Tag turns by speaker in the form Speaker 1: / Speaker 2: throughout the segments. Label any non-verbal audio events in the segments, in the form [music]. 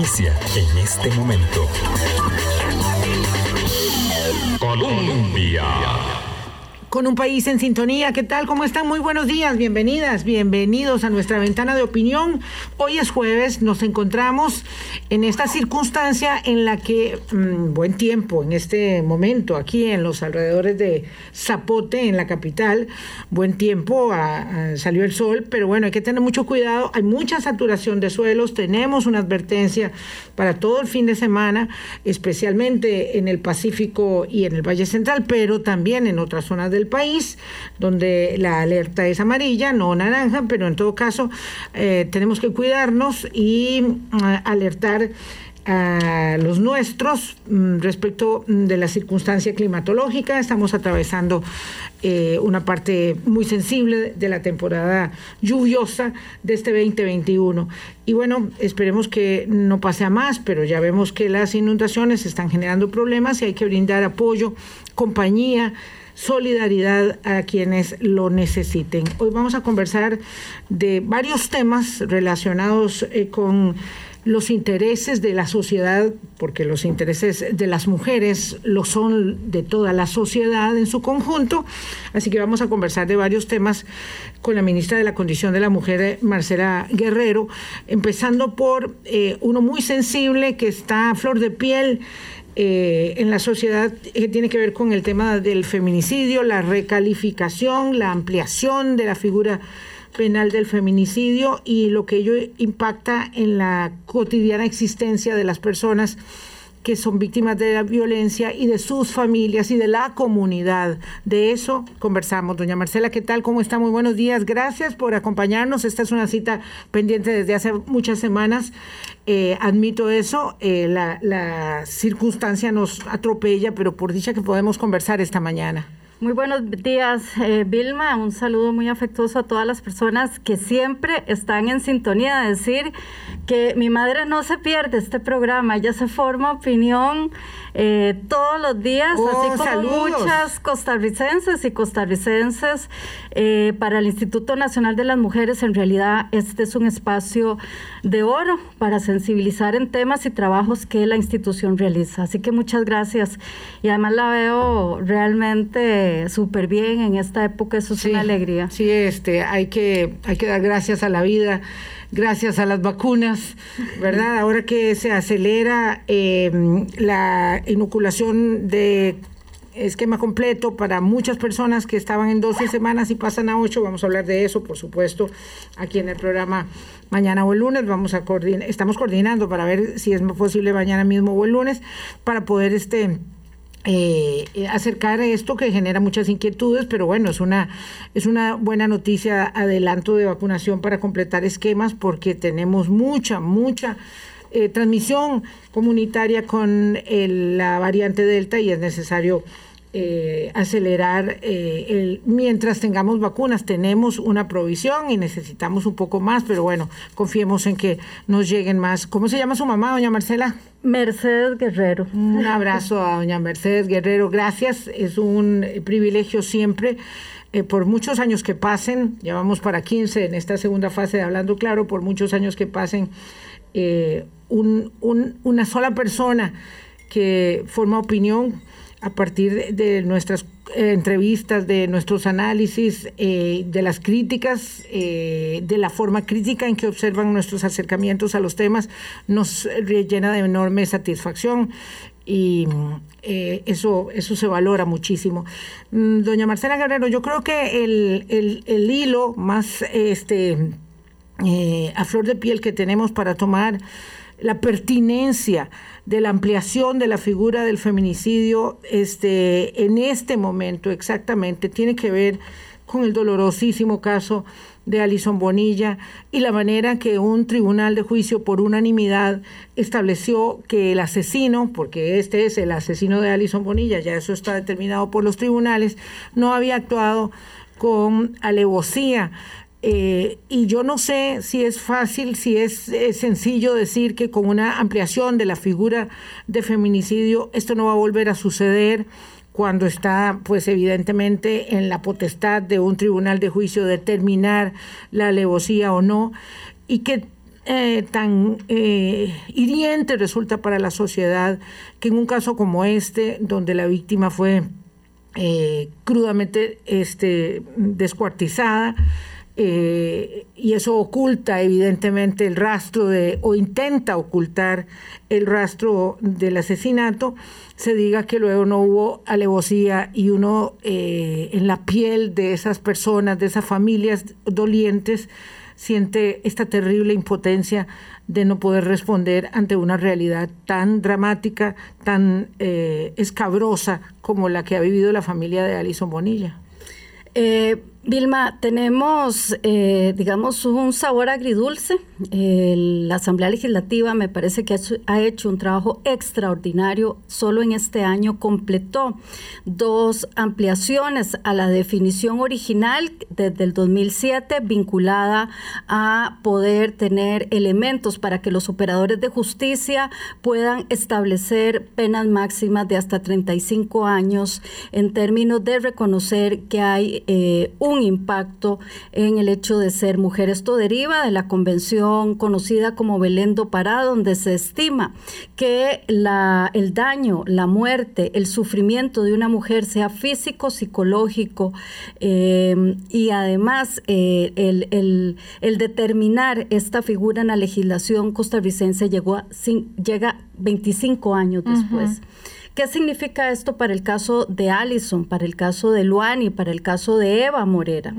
Speaker 1: noticia en este momento. Colombia
Speaker 2: con un país en sintonía. ¿Qué tal? ¿Cómo están? Muy buenos días, bienvenidas, bienvenidos a nuestra ventana de opinión. Hoy es jueves, nos encontramos en esta circunstancia en la que, mm, buen tiempo, en este momento, aquí en los alrededores de Zapote, en la capital, buen tiempo, salió el sol, pero bueno, hay que tener mucho cuidado, hay mucha saturación de suelos, tenemos una advertencia para todo el fin de semana, especialmente en el Pacífico y en el Valle Central, pero también en otras zonas del país, donde la alerta es amarilla, no naranja, pero en todo caso eh, tenemos que cuidarnos y mm, alertar a los nuestros mm, respecto de la circunstancia climatológica. Estamos atravesando eh, una parte muy sensible de la temporada lluviosa de este 2021. Y bueno, esperemos que no pase a más, pero ya vemos que las inundaciones están generando problemas y hay que brindar apoyo, compañía solidaridad a quienes lo necesiten. Hoy vamos a conversar de varios temas relacionados eh, con los intereses de la sociedad, porque los intereses de las mujeres lo son de toda la sociedad en su conjunto. Así que vamos a conversar de varios temas con la ministra de la Condición de la Mujer, Marcela Guerrero, empezando por eh, uno muy sensible que está a flor de piel eh, en la sociedad que tiene que ver con el tema del feminicidio, la recalificación, la ampliación de la figura penal del feminicidio y lo que ello impacta en la cotidiana existencia de las personas que son víctimas de la violencia y de sus familias y de la comunidad. De eso conversamos. Doña Marcela, ¿qué tal? ¿Cómo está? Muy buenos días. Gracias por acompañarnos. Esta es una cita pendiente desde hace muchas semanas. Eh, admito eso. Eh, la, la circunstancia nos atropella, pero por dicha que podemos conversar esta mañana.
Speaker 3: Muy buenos días, eh, Vilma. Un saludo muy afectuoso a todas las personas que siempre están en sintonía. De decir que mi madre no se pierde este programa, ella se forma opinión eh, todos los días,
Speaker 2: oh,
Speaker 3: así como muchas costarricenses y costarricenses eh, para el Instituto Nacional de las Mujeres. En realidad, este es un espacio de oro para sensibilizar en temas y trabajos que la institución realiza. Así que muchas gracias. Y además la veo realmente súper bien en esta época, eso es una alegría.
Speaker 2: Sí, este, hay que, hay que dar gracias a la vida gracias a las vacunas, ¿verdad? Ahora que se acelera em, la inoculación de esquema completo para muchas personas que estaban en 12 semanas y pasan a 8. Vamos a hablar de eso, por supuesto, aquí en el programa mañana o el lunes. Vamos a coordinar, estamos coordinando para ver si es posible mañana mismo o el lunes para poder este eh, acercar esto que genera muchas inquietudes, pero bueno, es una, es una buena noticia, adelanto de vacunación para completar esquemas, porque tenemos mucha, mucha eh, transmisión comunitaria con la variante Delta y es necesario eh, acelerar eh, el, mientras tengamos vacunas. Tenemos una provisión y necesitamos un poco más, pero bueno, confiemos en que nos lleguen más. ¿Cómo se llama su mamá, doña Marcela?
Speaker 3: Mercedes Guerrero.
Speaker 2: Un abrazo a doña Mercedes Guerrero. Gracias. Es un privilegio siempre. Eh, por muchos años que pasen, ya vamos para 15 en esta segunda fase de Hablando Claro, por muchos años que pasen, un, un, una sola persona que forma opinión a partir de nuestras eh, entrevistas, de nuestros análisis, eh, de las críticas, eh, de la forma crítica en que observan nuestros acercamientos a los temas, nos llena de enorme satisfacción y eso, eso se valora muchísimo. Mm, doña Marcela Guerrero, yo creo que el, el, el hilo más este, a flor de piel que tenemos para tomar la pertinencia de la ampliación de la figura del feminicidio este, en este momento exactamente tiene que ver con el dolorosísimo caso de Alison Bonilla y la manera que un tribunal de juicio por unanimidad estableció que el asesino, porque este es el asesino de Alison Bonilla, ya eso está determinado por los tribunales, no había actuado con alevosía eh, y yo no sé si es fácil, si es, sencillo decir que con una ampliación de la figura de feminicidio esto no va a volver a suceder cuando está, pues evidentemente, en la potestad de un tribunal de juicio determinar la alevosía o no, y que eh, tan eh, hiriente resulta para la sociedad que en un caso como este, donde la víctima fue eh, crudamente este, descuartizada, y eso oculta evidentemente el rastro de, o intenta ocultar el rastro del asesinato, se diga que luego no hubo alevosía y uno en la piel de esas personas, de esas familias dolientes, siente esta terrible impotencia de no poder responder ante una realidad tan dramática, tan eh, escabrosa como la que ha vivido la familia de Alison Bonilla.
Speaker 3: Eh, Vilma, tenemos, eh, digamos, un sabor agridulce. la Asamblea Legislativa me parece que ha hecho, un trabajo extraordinario. Solo en este año completó dos ampliaciones a la definición original desde el 2007 vinculada a poder tener elementos para que los operadores de justicia puedan establecer penas máximas de hasta 35 años en términos de reconocer que hay eh, un un impacto en el hecho de ser mujer. Esto deriva de la convención conocida como Belén do Pará, donde se estima que la, el daño, la muerte, el sufrimiento de una mujer sea físico, psicológico eh, y además eh, el, determinar esta figura en la legislación costarricense llegó llega 25 años después. ¿Qué significa esto para el caso de Allison, para el caso de Luani, para el caso de Eva Morera?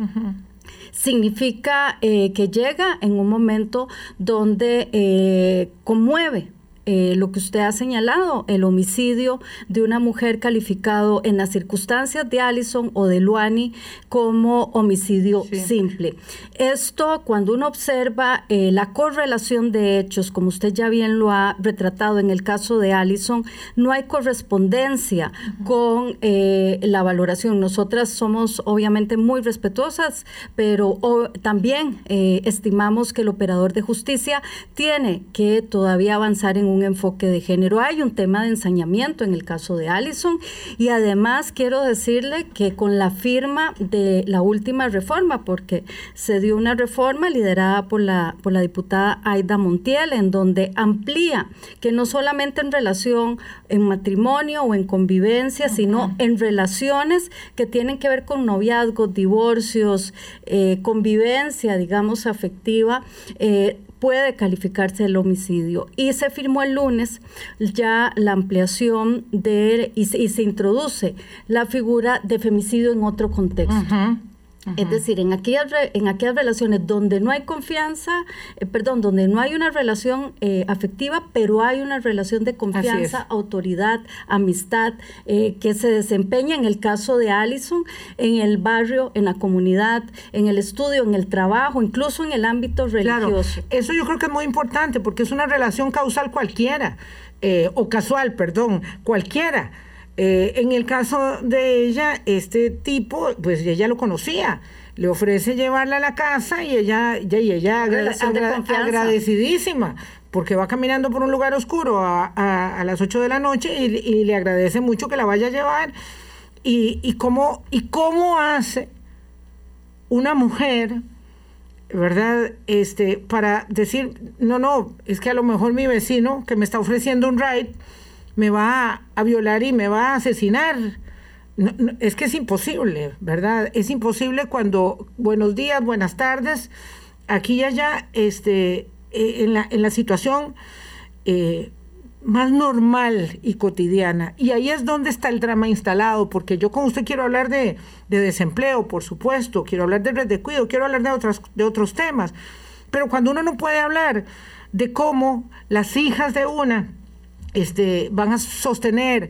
Speaker 3: Significa eh, que llega en un momento donde eh, conmueve eh, lo que usted ha señalado, el homicidio de una mujer calificado en las circunstancias de Allison o de Luani como homicidio simple. Esto, cuando uno observa eh, la correlación de hechos, como usted ya bien lo ha retratado en el caso de Allison, no hay correspondencia con eh, la valoración. Nosotras somos obviamente muy respetuosas, pero también estimamos que el operador de justicia tiene que todavía avanzar en un enfoque de género. Hay un tema de ensañamiento en el caso de Allison y además quiero decirle que con la firma de la última reforma, porque se dio una reforma liderada por la, por la diputada Aida Montiel, en donde amplía que no solamente en relación en matrimonio o en convivencia, sino en relaciones que tienen que ver con noviazgos, divorcios, eh, convivencia, digamos, afectiva, eh, puede calificarse el homicidio. Y se firmó el lunes ya la ampliación de, y se, introduce la figura de femicidio en otro contexto. Es decir, en aquellas, en aquellas relaciones donde no hay confianza, eh, perdón, donde no hay una relación eh, afectiva, pero hay una relación de confianza, autoridad, amistad, eh, que se desempeña en el caso de Allison, en el barrio, en la comunidad, en el estudio, en el trabajo, incluso en el ámbito religioso.
Speaker 2: eso yo creo que es muy importante porque es una relación causal cualquiera, o casual, perdón, cualquiera eh, en el caso de ella, este tipo, pues ella lo conocía. Le ofrece llevarla a la casa y ella, y ella agradecidísima, porque va caminando por un lugar oscuro a, las 8 de la noche y, le agradece mucho que la vaya a llevar. Y, y, cómo, y cómo hace una mujer, ¿verdad? Este, para decir, no, no, es que a lo mejor mi vecino que me está ofreciendo un ride, me va a, violar y me va a asesinar. es que es imposible, ¿verdad? Es imposible cuando buenos días, buenas tardes, aquí y allá, este, eh, en, la, en la situación eh, más normal y cotidiana. Y ahí es donde está el drama instalado, porque yo con usted quiero hablar de, desempleo, por supuesto, quiero hablar de red de cuido, quiero hablar de, otras, de otros temas, pero cuando uno no puede hablar de cómo las hijas de una este, van a sostener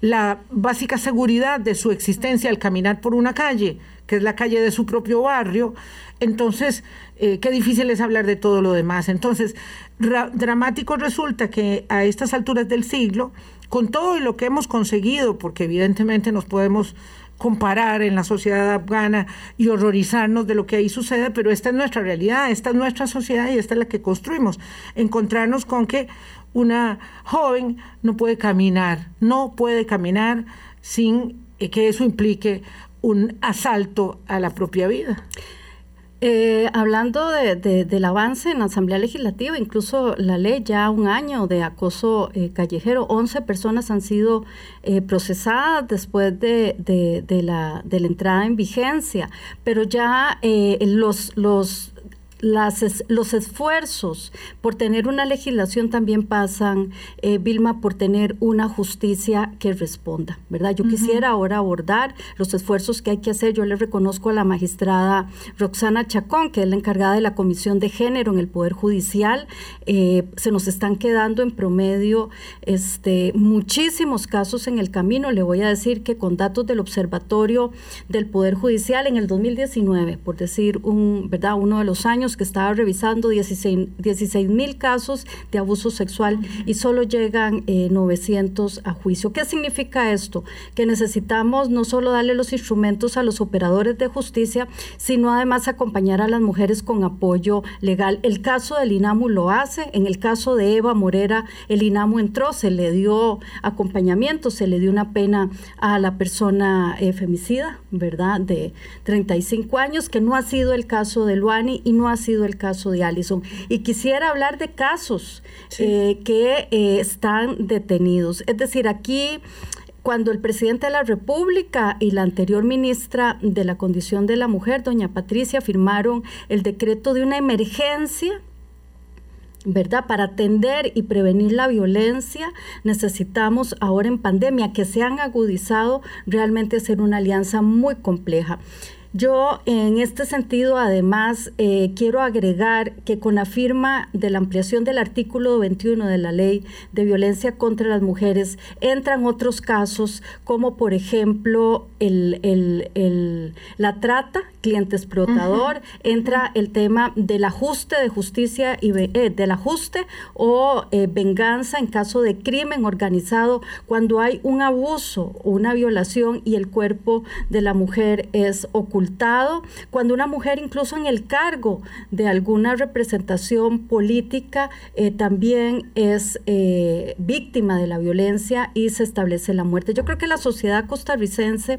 Speaker 2: la básica seguridad de su existencia al caminar por una calle, que es la calle de su propio barrio, entonces, eh, qué difícil es hablar de todo lo demás. Entonces, dramático resulta que a estas alturas del siglo, con todo lo que hemos conseguido, porque evidentemente nos podemos comparar en la sociedad afgana y horrorizarnos de lo que ahí sucede, pero esta es nuestra realidad, esta es nuestra sociedad y esta es la que construimos. Encontrarnos con que una joven no puede caminar, no puede caminar sin que eso implique un asalto a la propia vida.
Speaker 3: Eh, hablando de, del avance en la Asamblea Legislativa, incluso la ley ya un año de acoso eh, callejero, 11 personas han sido eh, procesadas después de, de, la, de la entrada en vigencia, pero ya los, los las, los esfuerzos por tener una legislación también pasan, eh, Vilma, por tener una justicia que responda, ¿verdad? Yo quisiera ahora abordar los esfuerzos que hay que hacer. Yo le reconozco a la magistrada Roxana Chacón, que es la encargada de la Comisión de Género en el Poder Judicial. Eh, se nos están quedando en promedio este, muchísimos casos en el camino. Le voy a decir que con datos del Observatorio del Poder Judicial en el 2019, por decir un, ¿verdad? uno de los años, que estaba revisando 16 mil casos de abuso sexual y solo llegan 900 eh, a juicio. ¿Qué significa esto? Que necesitamos no solo darle los instrumentos a los operadores de justicia, sino además acompañar a las mujeres con apoyo legal. El caso del INAMU lo hace, en el caso de Eva Morera, el INAMU entró, se le dio acompañamiento, se le dio una pena a la persona eh, femicida, ¿verdad? De 35 años, que no ha sido el caso de Luani y no ha sido el caso de Allison. Y quisiera hablar de casos eh, que eh, están detenidos. Es decir, aquí cuando el presidente de la República y la anterior ministra de la Condición de la Mujer, doña Patricia, firmaron el decreto de una emergencia ¿verdad? Para atender y prevenir la violencia necesitamos ahora en pandemia que se han agudizado realmente hacer una alianza muy compleja. Yo en este sentido además eh, quiero agregar que con la firma de la ampliación del artículo 21 de la ley de violencia contra las mujeres entran otros casos como por ejemplo el, la trata, cliente explotador, entra el tema del ajuste de justicia y eh, del ajuste o eh, venganza en caso de crimen organizado cuando hay un abuso o una violación y el cuerpo de la mujer es cuando una mujer incluso en el cargo de alguna representación política eh, también es eh, víctima de la violencia y se establece la muerte. Yo creo que la sociedad costarricense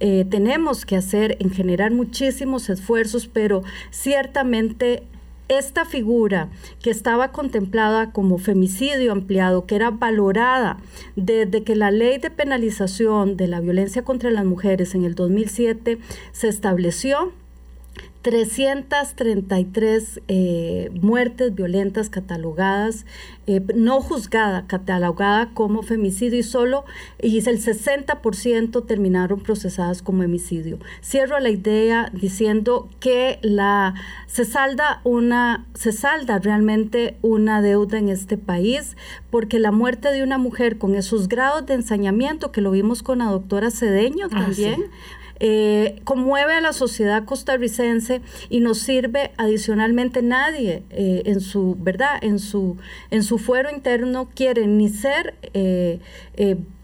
Speaker 3: eh, tenemos que hacer en generar muchísimos esfuerzos, pero ciertamente esta figura que estaba contemplada como femicidio ampliado, que era valorada desde que la ley de penalización de la violencia contra las mujeres en el 2007 se estableció, 333 eh, muertes violentas catalogadas, eh, no juzgada, catalogada como femicidio y solo, y el 60% terminaron procesadas como homicidio. Cierro la idea diciendo que la, se, salda una, se salda realmente una deuda en este país, porque la muerte de una mujer con esos grados de ensañamiento, que lo vimos con la doctora Cedeño ah, también, eh, conmueve a la sociedad costarricense y nos sirve adicionalmente nadie eh, en su verdad en su en su fuero interno quiere ni ser eh,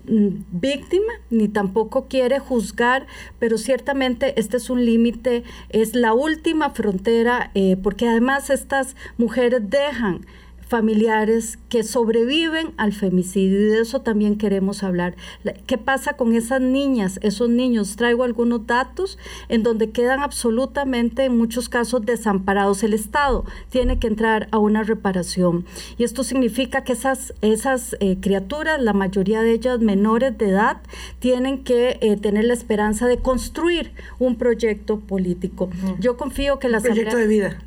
Speaker 3: víctima ni tampoco quiere juzgar, pero ciertamente este es un límite, es la última frontera, porque además estas mujeres dejan familiares que sobreviven al femicidio y de eso también queremos hablar. ¿Qué pasa con esas niñas, esos niños? Traigo algunos datos en donde quedan absolutamente en muchos casos desamparados. El Estado tiene que entrar a una reparación y esto significa que esas, esas eh, criaturas, la mayoría de ellas menores de edad, tienen que eh, tener la esperanza de construir un proyecto político. Yo confío que la
Speaker 2: proyecto de vida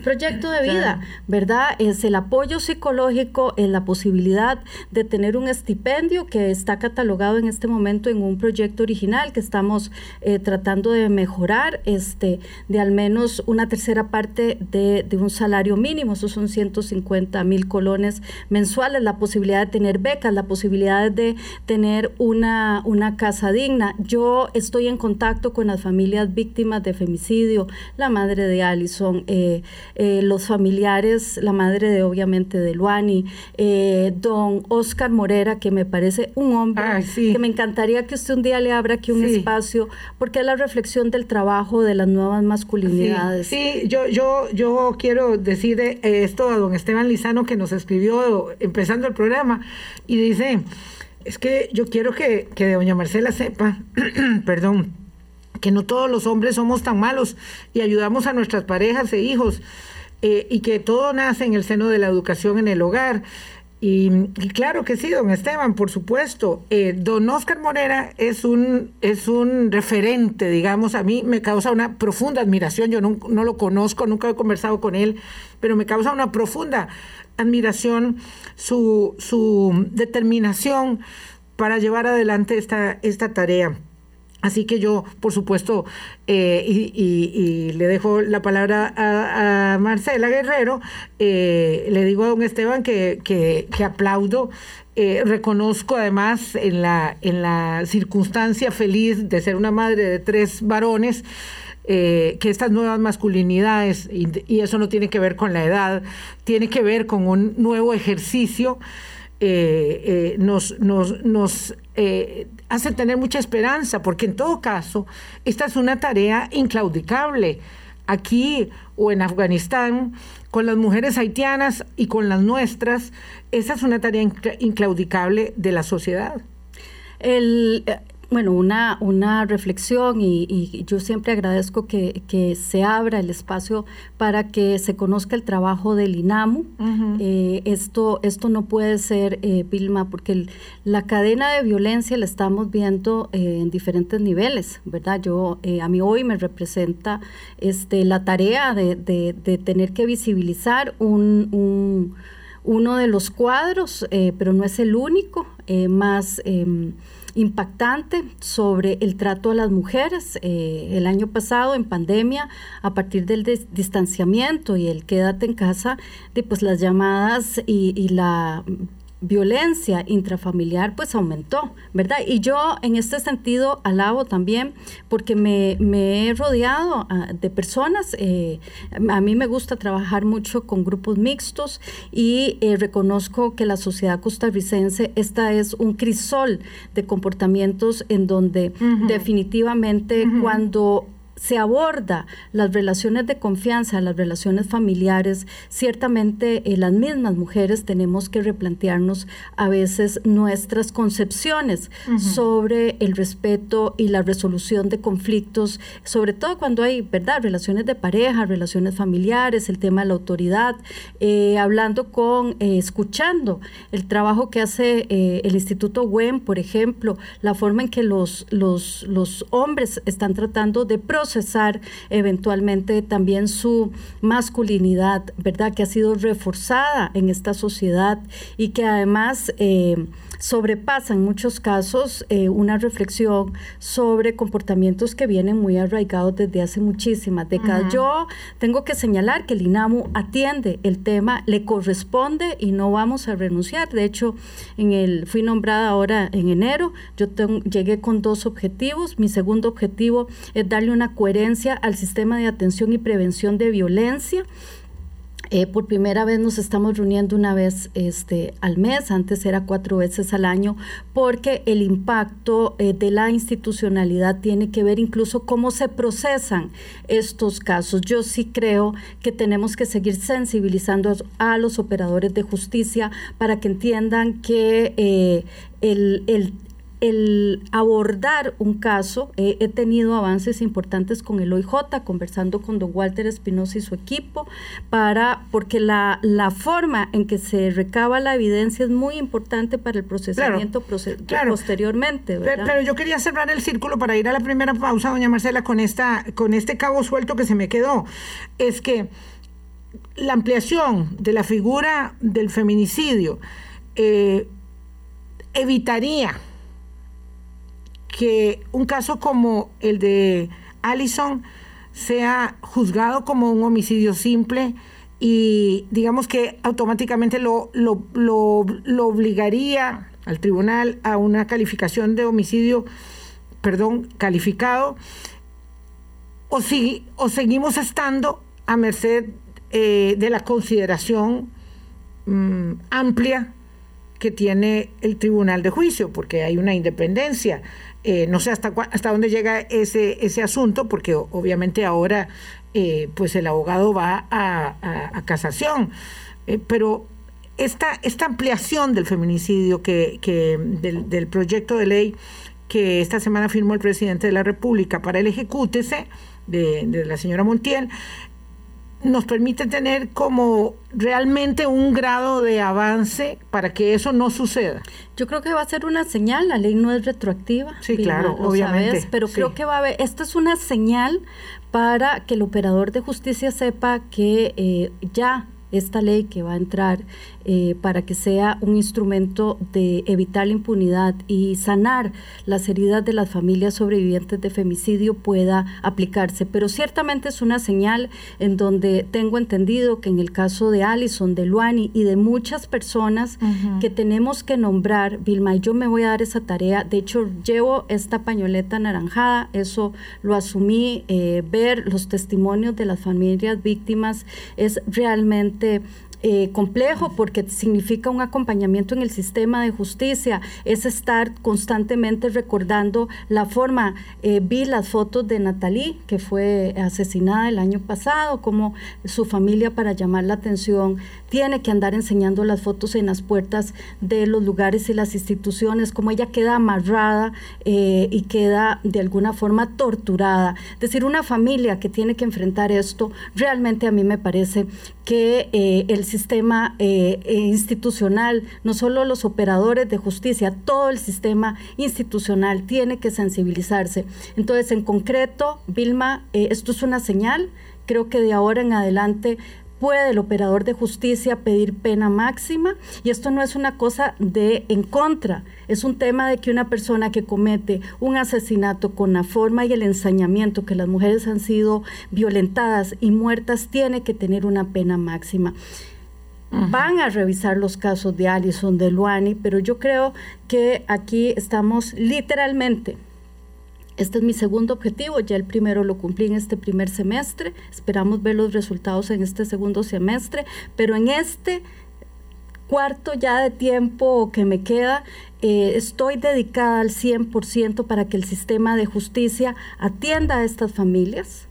Speaker 3: proyecto de vida, ¿verdad? Es el apoyo psicológico, es la posibilidad de tener un estipendio que está catalogado en este momento en un proyecto original que estamos eh, tratando de mejorar, este, de al menos una tercera parte de, un salario mínimo, esos son 150 mil colones mensuales, la posibilidad de tener becas, la posibilidad de tener una, una casa digna. Yo estoy en contacto con las familias víctimas de femicidio, la madre de Allison, eh, eh, los familiares, la madre de obviamente de Luani, eh, don Oscar Morera, que me parece un hombre, que me encantaría que usted un día le abra aquí un espacio, porque es la reflexión del trabajo de las nuevas masculinidades.
Speaker 2: Sí, yo, yo, yo quiero decir eh, esto a don Esteban Lizano que nos escribió empezando el programa y dice, es que yo quiero que, que doña Marcela sepa, [clears throat] perdón, que no todos los hombres somos tan malos y ayudamos a nuestras parejas e hijos eh, y que todo nace en el seno de la educación en el hogar. Y, claro que sí, don Esteban, por supuesto. Eh, don Oscar Morera es un, es un referente, digamos, a mí me causa una profunda admiración. Yo no, no lo conozco, nunca he conversado con él, pero me causa una profunda admiración su, su determinación para llevar adelante esta, esta tarea. Así que yo, por supuesto, eh, y, le dejo la palabra a, Marcela Guerrero, eh, le digo a don Esteban que, que, aplaudo, eh, reconozco además en la, en la circunstancia feliz de ser una madre de tres varones, que estas nuevas masculinidades, y, y, eso no tiene que ver con la edad, tiene que ver con un nuevo ejercicio eh, eh, nos, nos, nos eh, hace tener mucha esperanza, porque en todo caso, esta es una tarea inclaudicable. Aquí o en Afganistán, con las mujeres haitianas y con las nuestras, esa es una tarea inclaudicable de la sociedad.
Speaker 3: El, bueno, una, una reflexión y, yo siempre agradezco que, se abra el espacio para que se conozca el trabajo del INAMU. Eh, esto, esto no puede ser, eh, Vilma, porque la cadena de violencia la estamos viendo eh, en diferentes niveles, ¿verdad? Yo, a mí hoy me representa este, la tarea de, de, tener que visibilizar un, uno de los cuadros, pero no es el único, más em, impactante sobre el trato a las mujeres. Eh, el año pasado, en pandemia, a partir del distanciamiento y el quédate en casa, de, pues las llamadas y, y la violencia intrafamiliar pues aumentó, ¿verdad? Y yo en este sentido alabo también porque me, he rodeado ah, de personas, eh, a mí me gusta trabajar mucho con grupos mixtos y eh, reconozco que la sociedad costarricense, esta es un crisol de comportamientos en donde definitivamente cuando se aborda las relaciones de confianza, las relaciones familiares, ciertamente eh, las mismas mujeres tenemos que replantearnos a veces nuestras concepciones sobre el respeto y la resolución de conflictos, sobre todo cuando hay, ¿verdad?, relaciones de pareja, relaciones familiares, el tema de la autoridad, eh, hablando con, eh, escuchando el trabajo que hace el Instituto WEM, por ejemplo, la forma en que los, los, los hombres están tratando de procesar procesar eventualmente también su masculinidad, ¿verdad? Que ha sido reforzada en esta sociedad y que además eh, sobrepasa en muchos casos eh, una reflexión sobre comportamientos que vienen muy arraigados desde hace muchísimas décadas. Yo tengo que señalar que el INAMU atiende el tema, le corresponde y no vamos a renunciar. De hecho, en el, fui nombrada ahora en enero, yo llegué con dos objetivos. Mi segundo objetivo es darle una coherencia al sistema de atención y prevención de violencia eh, por primera vez nos estamos reuniendo una vez este, al mes, antes era cuatro veces al año, porque el impacto eh, de la institucionalidad tiene que ver incluso cómo se procesan estos casos. Yo sí creo que tenemos que seguir sensibilizando a, los operadores de justicia para que entiendan que eh, el, el, el abordar un caso, he tenido avances importantes con el OIJ, conversando con don Walter Espinosa y su equipo, para, porque la, la forma en que se recaba la evidencia es muy importante para el procesamiento posteriormente.
Speaker 2: Pero, yo quería cerrar el círculo para ir a la primera pausa, doña Marcela, con, esta, con este cabo suelto que se me quedó. Es que la ampliación de la figura del feminicidio eh, evitaría que un caso como el de Allison sea juzgado como un homicidio simple y digamos que automáticamente lo, lo, obligaría al tribunal a una calificación de homicidio, perdón, calificado, o, si, o seguimos estando a merced eh, de la consideración mm, amplia que tiene el tribunal de juicio, porque hay una independencia eh, no sé hasta, hasta dónde llega ese, ese asunto, porque obviamente ahora eh, pues el abogado va a, casación. Eh, pero esta, esta ampliación del feminicidio, que, del, proyecto de ley que esta semana firmó el presidente de la República para el ejecútese de, de la señora Montiel, nos permite tener como realmente un grado de avance para que eso no suceda.
Speaker 3: Yo creo que va a ser una señal, la ley no es retroactiva.
Speaker 2: Sí, claro, obviamente.
Speaker 3: pero creo que va a haber, esto es una señal para que el operador de justicia sepa que eh, ya esta ley que va a entrar eh, para que sea un instrumento de evitar la impunidad y sanar las heridas de las familias sobrevivientes de femicidio pueda aplicarse. Pero ciertamente es una señal en donde tengo entendido que en el caso de Alison, de Luani y de muchas personas que tenemos que nombrar, Vilma, y yo me voy a dar esa tarea. De hecho, llevo esta pañoleta anaranjada, eso lo asumí, eh, ver los testimonios de las familias víctimas es realmente eh, complejo porque significa un acompañamiento en el sistema de justicia, es estar constantemente recordando la forma, eh, vi las fotos de Natalie, que fue asesinada el año pasado, como su familia para llamar la atención tiene que andar enseñando las fotos en las puertas de los lugares y las instituciones, como ella queda amarrada eh, y queda de alguna forma torturada. Es decir, una familia que tiene que enfrentar esto, realmente a mí me parece que el sistema eh, eh, institucional, no solo los operadores de justicia, todo el sistema institucional tiene que sensibilizarse. Entonces, en concreto, Vilma, eh, esto es una señal. Creo que de ahora en adelante puede el operador de justicia pedir pena máxima y esto no es una cosa de en contra, es un tema de que una persona que comete un asesinato con la forma y el ensañamiento que las mujeres han sido violentadas y muertas tiene que tener una pena máxima. Van a revisar los casos de Alison, de Luani, pero yo creo que aquí estamos literalmente. Este es mi segundo objetivo, ya el primero lo cumplí en este primer semestre, esperamos ver los resultados en este segundo semestre, pero en este cuarto ya de tiempo que me queda, eh, estoy dedicada al 100% para que el sistema de justicia atienda a estas familias,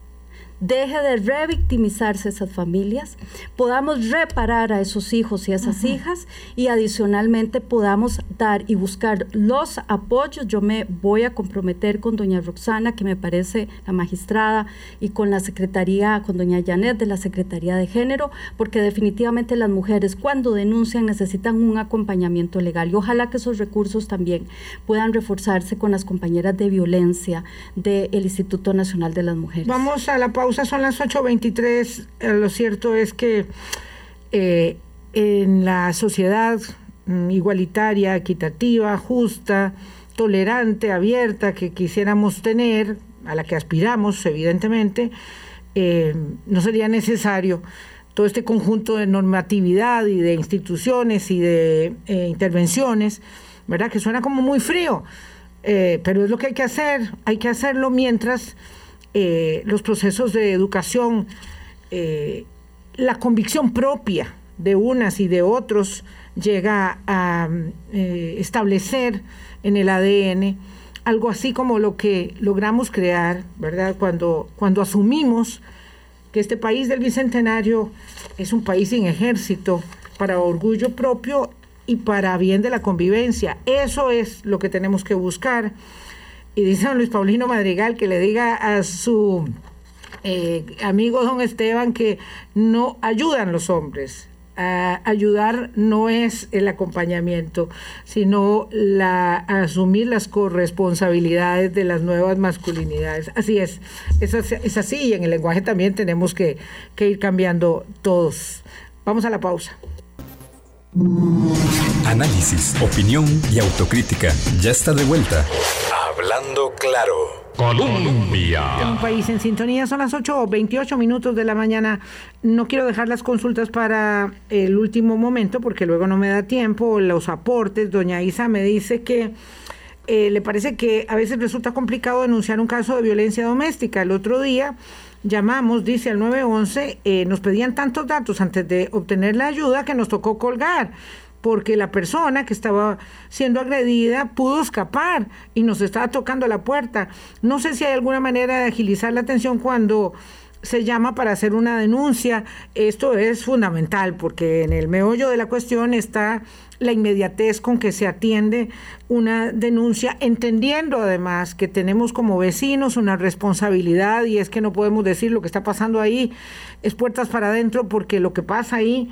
Speaker 3: deje de revictimizarse esas familias, podamos reparar a esos hijos y a esas hijas y adicionalmente podamos dar y buscar los apoyos. Yo me voy a comprometer con doña Roxana, que me parece la magistrada, y con la Secretaría, con doña Janet de la Secretaría de Género, porque definitivamente las mujeres cuando denuncian necesitan un acompañamiento legal y ojalá que esos recursos también puedan reforzarse con las compañeras de violencia del Instituto Nacional de las Mujeres.
Speaker 2: Vamos a la pausa son las 8.23. Eh, lo cierto es que eh, en la sociedad mm, igualitaria, equitativa, justa, tolerante, abierta que quisiéramos tener, a la que aspiramos, evidentemente, eh, no sería necesario todo este conjunto de normatividad y de instituciones y de intervenciones, ¿verdad? Que suena como muy frío, pero es lo que hay que hacer, hay que hacerlo mientras eh, los procesos de educación, eh, la convicción propia de unas y de otros llega a eh, establecer en el ADN algo así como lo que logramos crear, ¿verdad? Cuando, cuando asumimos que este país del Bicentenario es un país sin ejército, para orgullo propio y para bien de la convivencia. Eso es lo que tenemos que buscar y dice don Luis Paulino Madrigal que le diga a su eh, amigo don Esteban que no ayudan los hombres. ayudar no es el acompañamiento, sino la, asumir las corresponsabilidades de las nuevas masculinidades. Así es, es, así y en el lenguaje también tenemos que ir cambiando todos. Vamos a la pausa.
Speaker 1: Análisis, opinión y autocrítica. Ya está de vuelta. Hablando claro. Colombia.
Speaker 2: Un país en sintonía, son las 8 o 28 minutos de la mañana. No quiero dejar las consultas para el último momento porque luego no me da tiempo. Los aportes, doña Isa me dice que eh, le parece que a veces resulta complicado denunciar un caso de violencia doméstica. El otro día llamamos, dice al 911, eh, nos pedían tantos datos antes de obtener la ayuda que nos tocó colgar porque la persona que estaba siendo agredida pudo escapar y nos estaba tocando la puerta. No sé si hay alguna manera de agilizar la atención cuando se llama para hacer una denuncia. Esto es fundamental porque en el meollo de la cuestión está la inmediatez con que se atiende una denuncia, entendiendo además que tenemos como vecinos una responsabilidad y es que no podemos decir lo que está pasando ahí es puertas para adentro porque lo que pasa ahí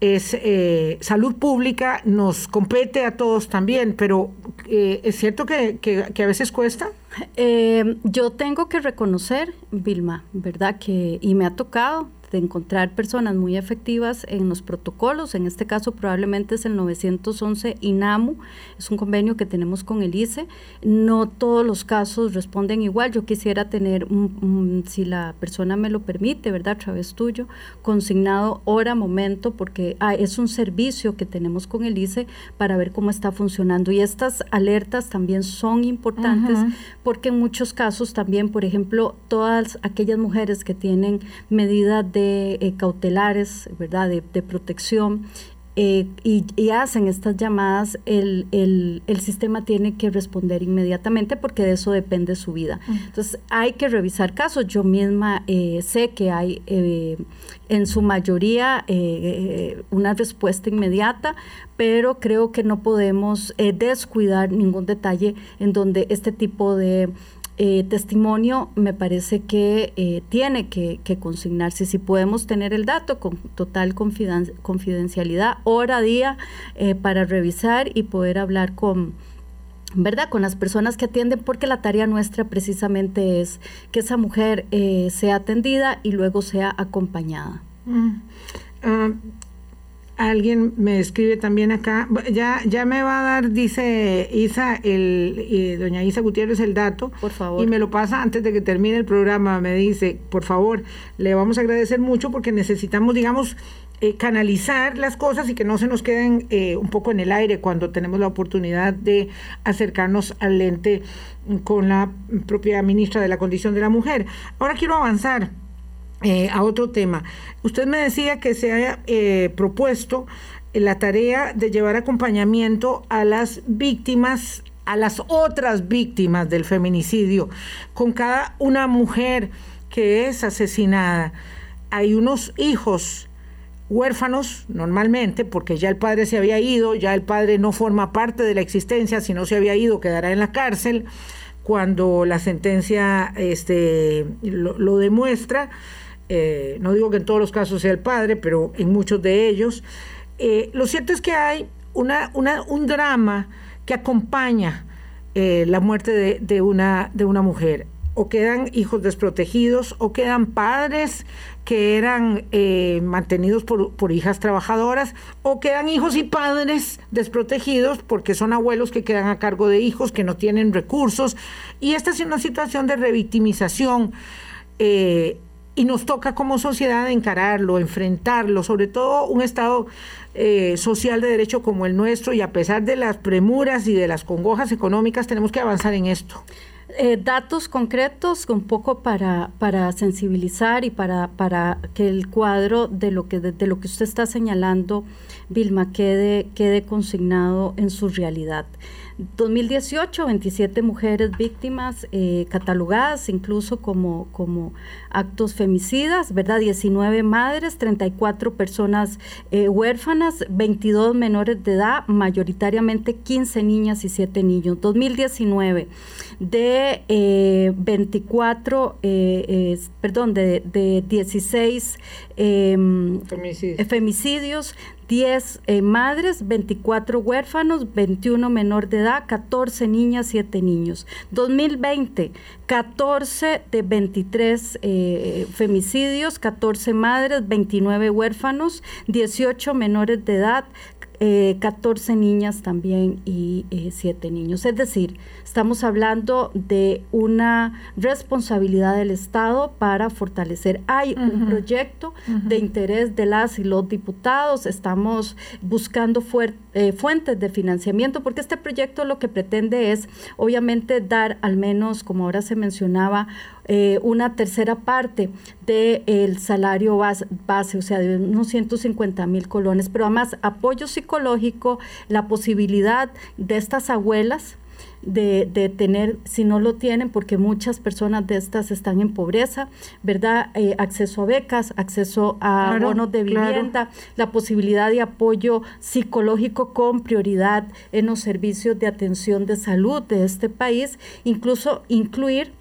Speaker 2: es eh, salud pública, nos compete a todos también, pero eh, ¿es cierto que, que, a veces cuesta?
Speaker 3: Eh, yo tengo que reconocer, Vilma, ¿verdad? Que, y me ha tocado de encontrar personas muy efectivas en los protocolos. En este caso probablemente es el 911 INAMU, es un convenio que tenemos con el ICE. No todos los casos responden igual. Yo quisiera tener, un, si la persona me lo permite, ¿verdad? A través tuyo, consignado hora, momento, porque ah, es un servicio que tenemos con el ICE para ver cómo está funcionando. Y estas alertas también son importantes porque en muchos casos también, por ejemplo, todas aquellas mujeres que tienen medidas de eh, cautelares, ¿verdad? De, protección. Eh, y, hacen estas llamadas, el, el, sistema tiene que responder inmediatamente porque de eso depende su vida. Entonces, hay que revisar casos. Yo misma eh, sé que hay en su mayoría una respuesta inmediata, pero creo que no podemos descuidar ningún detalle en donde este tipo de eh, testimonio me parece que eh, tiene que, consignarse. Si podemos tener el dato con total confidencialidad, hora día, eh, para revisar y poder hablar con, ¿verdad? Con las personas que atienden, porque la tarea nuestra precisamente es que esa mujer sea atendida y luego sea acompañada. Mm.
Speaker 2: Ah, Alguien me escribe también acá, ya, ya me va a dar, dice Isa, el, eh, doña Isa Gutiérrez, el dato.
Speaker 3: Por favor.
Speaker 2: Y me lo pasa antes de que termine el programa. Me dice, por favor, le vamos a agradecer mucho porque necesitamos, digamos, eh, canalizar las cosas y que no se nos queden eh, un poco en el aire cuando tenemos la oportunidad de acercarnos al lente con la propia ministra de la Condición de la Mujer. Ahora quiero avanzar eh, a otro tema. Usted me decía que se haya eh, propuesto la tarea de llevar acompañamiento a las víctimas, a las otras víctimas del feminicidio. Con cada una mujer que es asesinada, hay unos hijos huérfanos normalmente, porque ya el padre se había ido, ya el padre no forma parte de la existencia, si no se había ido quedará en la cárcel cuando la sentencia este, lo demuestra eh, no digo que en todos los casos sea el padre, pero en muchos de ellos. Eh, lo cierto es que hay una, un drama que acompaña eh, la muerte de, una, de una mujer. O quedan hijos desprotegidos, o quedan padres que eran mantenidos por, por, hijas trabajadoras, o quedan hijos y padres desprotegidos porque son abuelos que quedan a cargo de hijos que no tienen recursos. Y esta es una situación de revictimización y nos toca como sociedad encararlo, enfrentarlo, sobre todo un Estado eh, social de derecho como el nuestro y a pesar de las premuras y de las congojas económicas tenemos que avanzar en esto.
Speaker 3: Eh, datos concretos, un poco para, para sensibilizar y para, para que el cuadro de lo que, de lo que usted está señalando, Vilma, quede, quede consignado en su realidad. 2018, 27 mujeres víctimas eh, catalogadas incluso como, como actos femicidas, ¿verdad? 19 madres, 34 personas eh, huérfanas, 22 menores de edad, mayoritariamente 15 niñas y 7 niños. 2019, de 24, eh, perdón, de, de 16 em, femicidios 10 eh, madres, 24 huérfanos, 21 menor de edad, 14 niñas, 7 niños. 2020, 14 de 23 eh, femicidios, 14 madres, 29 huérfanos, 18 menores de edad, 14 eh, niñas también y 7 eh, niños. Es decir, estamos hablando de una responsabilidad del Estado para fortalecer. Hay un proyecto de interés de las y los diputados, estamos buscando eh, fuentes de financiamiento porque este proyecto lo que pretende es obviamente dar al menos, como ahora se mencionaba, eh, una tercera parte del salario base, o sea, de unos 150 mil colones, pero además apoyo psicológico, la posibilidad de estas abuelas de, tener, si no lo tienen, porque muchas personas de estas están en pobreza, ¿verdad? Eh, acceso a becas, acceso a bonos de vivienda, la posibilidad de apoyo psicológico con prioridad en los servicios de atención de salud de este país, incluso incluir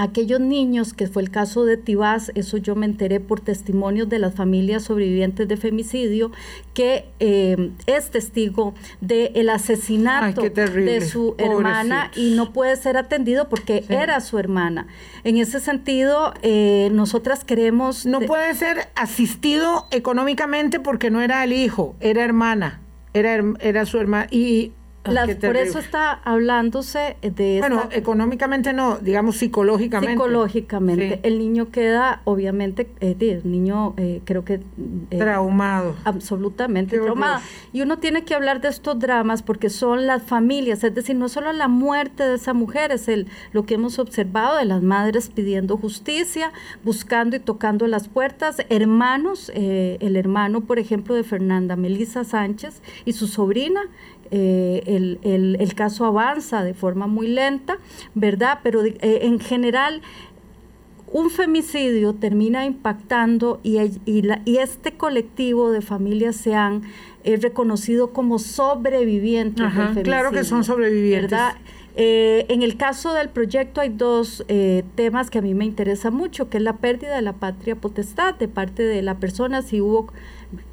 Speaker 3: aquellos niños, que fue el caso de Tibás, eso yo me enteré por testimonios de las familias sobrevivientes de femicidio, que eh, es testigo del asesinato de su hermana y no puede ser atendido porque era su hermana. En ese sentido, eh, nosotras queremos...
Speaker 2: No puede ser asistido económicamente porque no era el hijo, era hermana. Era, era su hermana. Y
Speaker 3: por eso está hablándose de...
Speaker 2: Bueno, económicamente no, digamos psicológicamente.
Speaker 3: Psicológicamente. El niño queda, obviamente, eh, el niño eh, creo que...
Speaker 2: Eh, traumado.
Speaker 3: Absolutamente traumado. Y uno tiene que hablar de estos dramas porque son las familias, es decir, no solo la muerte de esa mujer, es el, lo que hemos observado de las madres pidiendo justicia, buscando y tocando las puertas, hermanos, el hermano, por ejemplo, de Fernanda Melisa Sánchez y su sobrina, eh, el, el, caso avanza de forma muy lenta, ¿verdad? Pero eh, en general un femicidio termina impactando y, y, y, este colectivo de familias se han eh, reconocido como sobrevivientes
Speaker 2: Claro que son sobrevivientes. ¿verdad?
Speaker 3: en el caso del proyecto hay dos temas que a mí me interesan mucho, que es la pérdida de la patria potestad de parte de la persona, si hubo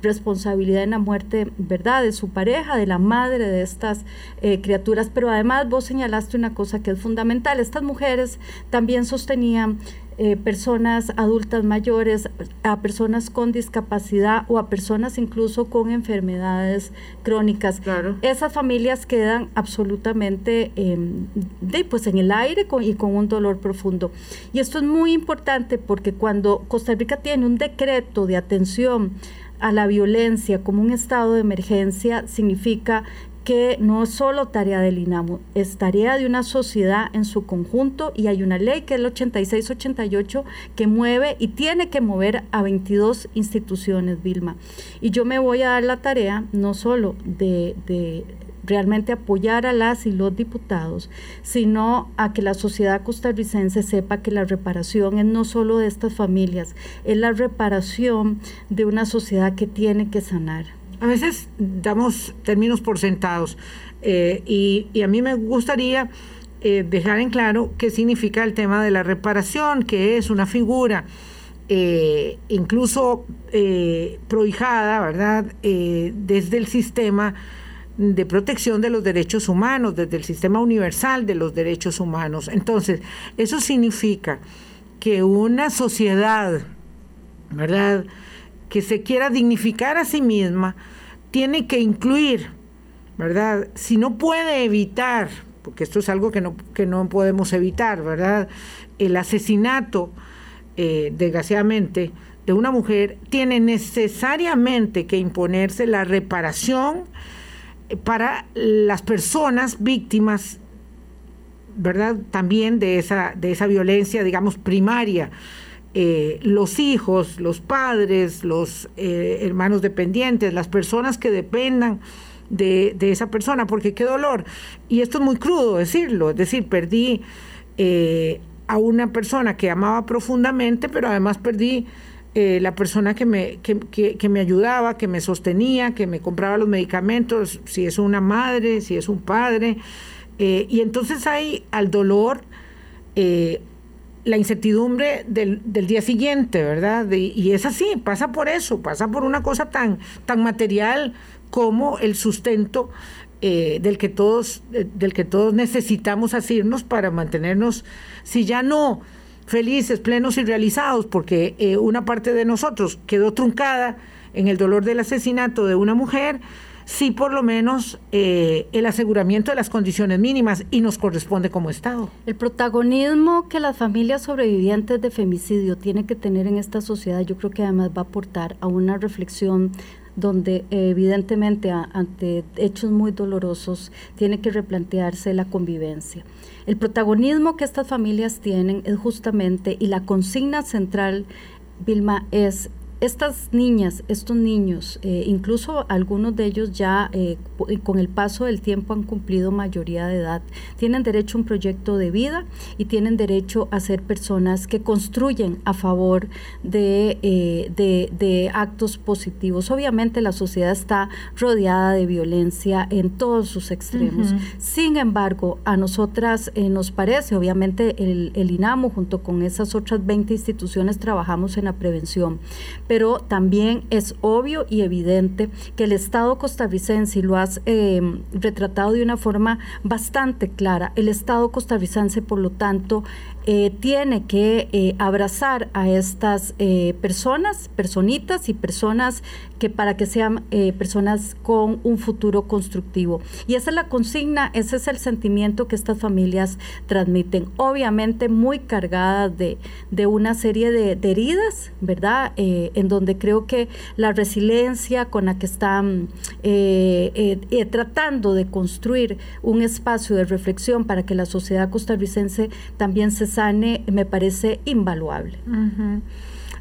Speaker 3: responsabilidad en la muerte, ¿verdad?, de su pareja, de la madre de estas eh, criaturas. Pero además vos señalaste una cosa que es fundamental. Estas mujeres también sostenían eh, personas adultas mayores, a personas con discapacidad o a personas incluso con enfermedades crónicas. Esas familias quedan absolutamente em, de, pues en el aire y con un dolor profundo. Y esto es muy importante porque cuando Costa Rica tiene un decreto de atención a la violencia como un estado de emergencia significa que no es solo tarea del INAMU, es tarea de una sociedad en su conjunto y hay una ley que es el 86-88 que mueve y tiene que mover a 22 instituciones, Vilma. Y yo me voy a dar la tarea no solo de, de realmente apoyar a las y los diputados, sino a que la sociedad costarricense sepa que la reparación es no solo de estas familias, es la reparación de una sociedad que tiene que sanar.
Speaker 2: A veces damos términos por sentados eh, y, a mí me gustaría eh, dejar en claro qué significa el tema de la reparación, que es una figura eh, incluso prohijada, ¿verdad?, desde el sistema de protección de los derechos humanos, desde el sistema universal de los derechos humanos. Entonces, eso significa que una sociedad, ¿verdad?, que se quiera dignificar a sí misma, tiene que incluir, ¿verdad? Si no puede evitar, porque esto es algo que no, que no podemos evitar, ¿verdad? El asesinato, eh, desgraciadamente, de una mujer, tiene necesariamente que imponerse la reparación, para las personas víctimas, ¿verdad? También de esa, de esa violencia, digamos, primaria. Eh, los hijos, los padres, los eh, hermanos dependientes, las personas que dependan de, esa persona, porque qué dolor. Y esto es muy crudo decirlo, es decir, perdí eh, a una persona que amaba profundamente, pero además perdí eh, la persona que me, que, me ayudaba, que me sostenía, que me compraba los medicamentos, si es una madre, si es un padre. Eh, y entonces hay al dolor eh, la incertidumbre del, día siguiente, ¿verdad? y es así, pasa por eso, pasa por una cosa tan, tan material como el sustento del, que todos, del que todos necesitamos asirnos para mantenernos, si ya no felices, plenos y realizados, porque eh, una parte de nosotros quedó truncada en el dolor del asesinato de una mujer, sí por lo menos eh, el aseguramiento de las condiciones mínimas y nos corresponde como Estado.
Speaker 3: El protagonismo que las familias sobrevivientes de femicidio tienen que tener en esta sociedad, yo creo que además va a aportar a una reflexión donde evidentemente ante hechos muy dolorosos tiene que replantearse la convivencia. El protagonismo que estas familias tienen es justamente, y la consigna central, Vilma, es estas niñas, estos niños, eh, incluso algunos de ellos ya eh, con el paso del tiempo han cumplido mayoría de edad, tienen derecho a un proyecto de vida y tienen derecho a ser personas que construyen a favor de, de, actos positivos. Obviamente la sociedad está rodeada de violencia en todos sus extremos. Sin embargo, a nosotras nos parece, obviamente el, el INAMO junto con esas otras 20 instituciones trabajamos en la prevención pero también es obvio y evidente que el Estado costarricense, y lo has eh, retratado de una forma bastante clara, el Estado costarricense, por lo tanto, eh, tiene que eh, abrazar a estas personas, personitas y personas que para que sean personas con un futuro constructivo. Y esa es la consigna, ese es el sentimiento que estas familias transmiten. Obviamente muy cargadas de, una serie de, heridas, ¿verdad? en donde creo que la resiliencia con la que están eh, eh, eh, tratando de construir un espacio de reflexión para que la sociedad costarricense también se sane, me parece invaluable.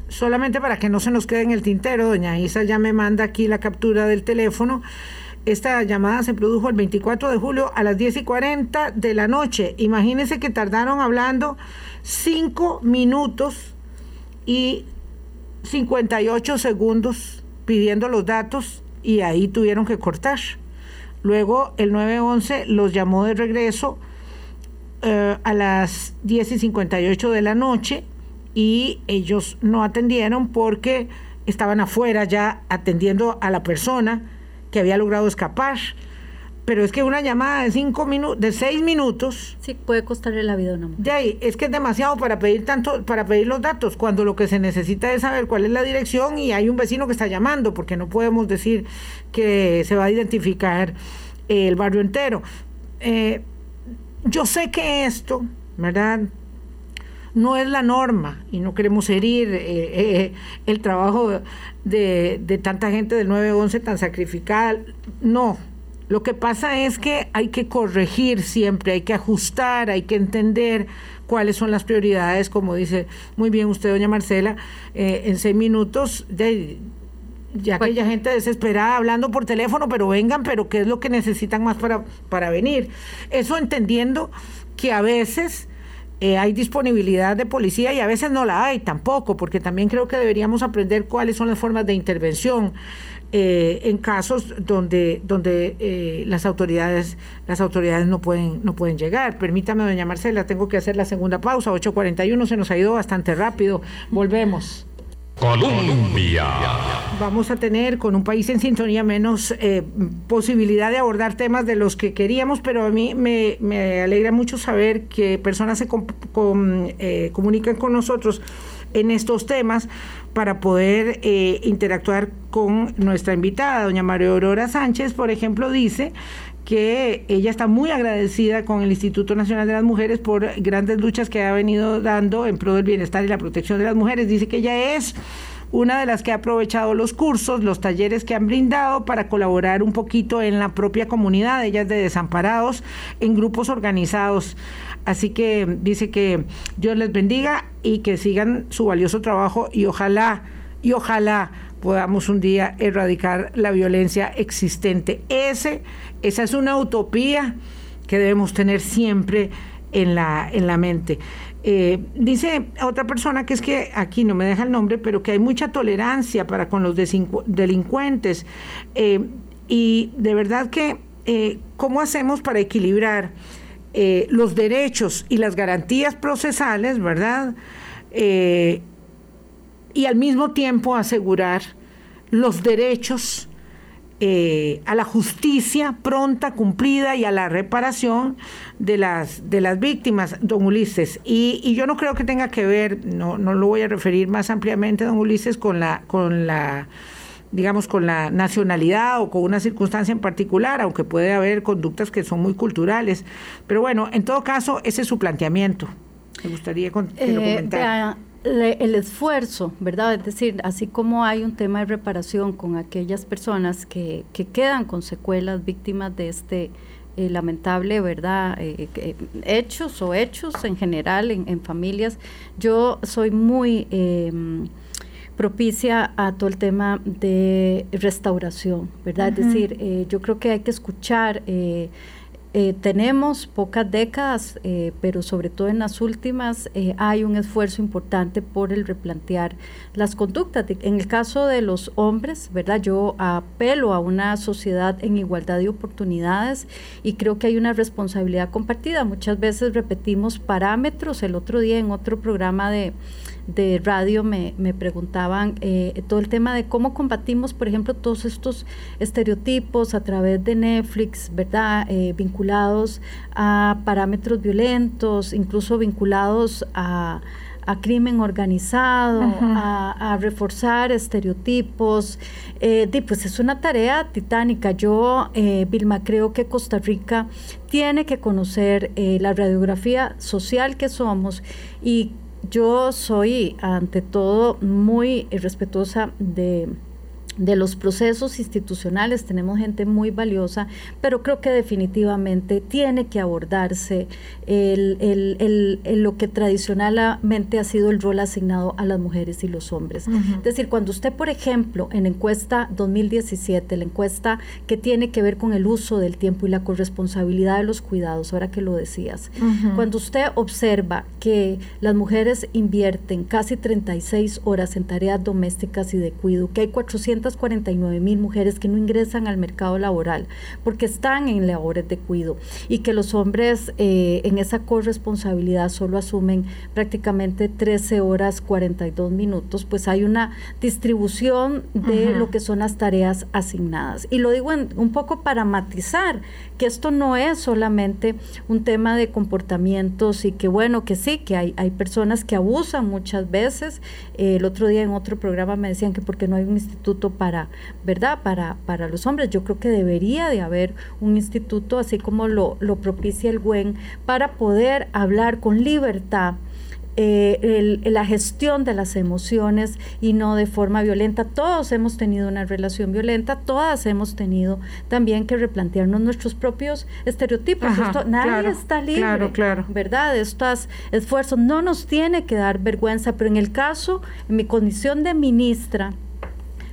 Speaker 2: Solamente para que no se nos quede en el tintero, doña Isa ya me manda aquí la captura del teléfono. Esta llamada se produjo el 24 de julio a las 10 y 40 de la noche. Imagínense que tardaron hablando cinco minutos y 58 segundos pidiendo los datos y ahí tuvieron que cortar. Luego el 911 los llamó de regreso eh, a las 10 y 58 de la noche y ellos no atendieron porque estaban afuera ya atendiendo a la persona que había logrado escapar pero es que una llamada de cinco minutos, de seis minutos.
Speaker 3: Sí, puede costarle la vida a una mujer.
Speaker 2: De ahí, es que es demasiado para pedir tanto, para pedir los datos, cuando lo que se necesita es saber cuál es la dirección y hay un vecino que está llamando, porque no podemos decir que se va a identificar el barrio entero. Eh, yo sé que esto, ¿verdad? no es la norma y no queremos herir eh, eh, el trabajo de, de, tanta gente del 911 tan sacrificada. No, lo que pasa es que hay que corregir siempre, hay que ajustar, hay que entender cuáles son las prioridades, como dice muy bien usted, doña Marcela, eh, en seis minutos, de, ya aquella pues gente desesperada hablando por teléfono, pero vengan, pero ¿qué es lo que necesitan más para, para venir? Eso entendiendo que a veces... Eh, hay disponibilidad de policía y a veces no la hay tampoco, porque también creo que deberíamos aprender cuáles son las formas de intervención. Eh, en casos donde donde eh, las autoridades las autoridades no pueden no pueden llegar. Permítame, doña Marcela, tengo que hacer la segunda pausa. 8:41 se nos ha ido bastante rápido. Volvemos. Colombia. Vamos a tener con un país en sintonía menos eh, posibilidad de abordar temas de los que queríamos, pero a mí me, alegra mucho saber que personas se comunican con nosotros en estos temas para poder eh, interactuar con nuestra invitada. Doña María Aurora Sánchez, por ejemplo, dice que ella está muy agradecida con el Instituto Nacional de las Mujeres por grandes luchas que ha venido dando en pro del bienestar y la protección de las mujeres. Dice que ella es una de las que ha aprovechado los cursos, los talleres que han brindado para colaborar un poquito en la propia comunidad, ellas de desamparados, en grupos organizados. Así que dice que Dios les bendiga y que sigan su valioso trabajo y ojalá, y ojalá podamos un día erradicar la violencia existente. Ese, esa es una utopía que debemos tener siempre en la, en la mente. Eh, dice otra persona que es que aquí no me deja el nombre, pero que hay mucha tolerancia para con los delincuentes. Eh, y de verdad que, eh, ¿cómo hacemos para equilibrar? Los derechos y las garantías procesales, ¿verdad? Y al mismo tiempo asegurar los derechos eh, a la justicia pronta, cumplida y a la reparación de las, de las víctimas, don Ulises. Y, y, yo no creo que tenga que ver, no, no lo voy a referir más ampliamente, don Ulises, con la, con la digamos, con la nacionalidad o con una circunstancia en particular, aunque puede haber conductas que son muy culturales. Pero bueno, en todo caso, ese es su planteamiento. Me gustaría que lo eh,
Speaker 3: el esfuerzo, ¿verdad? Es decir, así como hay un tema de reparación con aquellas personas que, que quedan con secuelas víctimas de este eh, lamentable, ¿verdad? Eh, hechos o hechos en general en, en, familias, yo soy muy propicia a todo el tema de restauración, ¿verdad? Es decir, eh, yo creo que hay que escuchar eh, tenemos pocas décadas, eh, pero sobre todo en las últimas eh, hay un esfuerzo importante por el replantear las conductas. En el caso de los hombres, ¿verdad? Yo apelo a una sociedad en igualdad de oportunidades y creo que hay una responsabilidad compartida. Muchas veces repetimos parámetros. El otro día en otro programa de de radio me, me preguntaban eh, todo el tema de cómo combatimos, por ejemplo, todos estos estereotipos a través de Netflix, ¿verdad? Eh, vinculados a parámetros violentos, incluso vinculados a, crimen organizado, a, reforzar estereotipos. Eh, pues es una tarea titánica. Yo, Vilma, creo que Costa Rica tiene que conocer la radiografía social que somos y yo soy ante todo muy respetuosa de de los procesos institucionales, tenemos gente muy valiosa, pero creo que definitivamente tiene que abordarse el, el, el, lo que tradicionalmente ha sido el rol asignado a las mujeres y los hombres. Es decir, cuando usted, por ejemplo, en encuesta 2017, la encuesta que tiene que ver con el uso del tiempo y la corresponsabilidad de los cuidados, ahora que lo decías, cuando usted observa que las mujeres invierten casi 36 horas en tareas domésticas y de cuidado, que hay 400 49 mil mujeres que no ingresan al mercado laboral porque están en labores de cuidado y que los hombres eh, en esa corresponsabilidad solo asumen prácticamente 13 horas 42 minutos, pues hay una distribución de lo que son las tareas asignadas. Y lo digo un poco para matizar que esto no es solamente un tema de comportamientos y que bueno, que sí, que hay, hay personas que abusan muchas veces. el otro día en otro programa me decían que porque no hay un instituto para, ¿verdad? Para, para los hombres. Yo creo que debería de haber un instituto, así como lo, lo propicia el GUEN, para poder hablar con libertad eh, la gestión de las emociones y no de forma violenta. Todos hemos tenido una relación violenta, todas hemos tenido también que replantearnos nuestros propios estereotipos. nadie está libre, ¿verdad? De estos esfuerzos. No nos tiene que dar vergüenza, pero en el caso, en mi condición de ministra,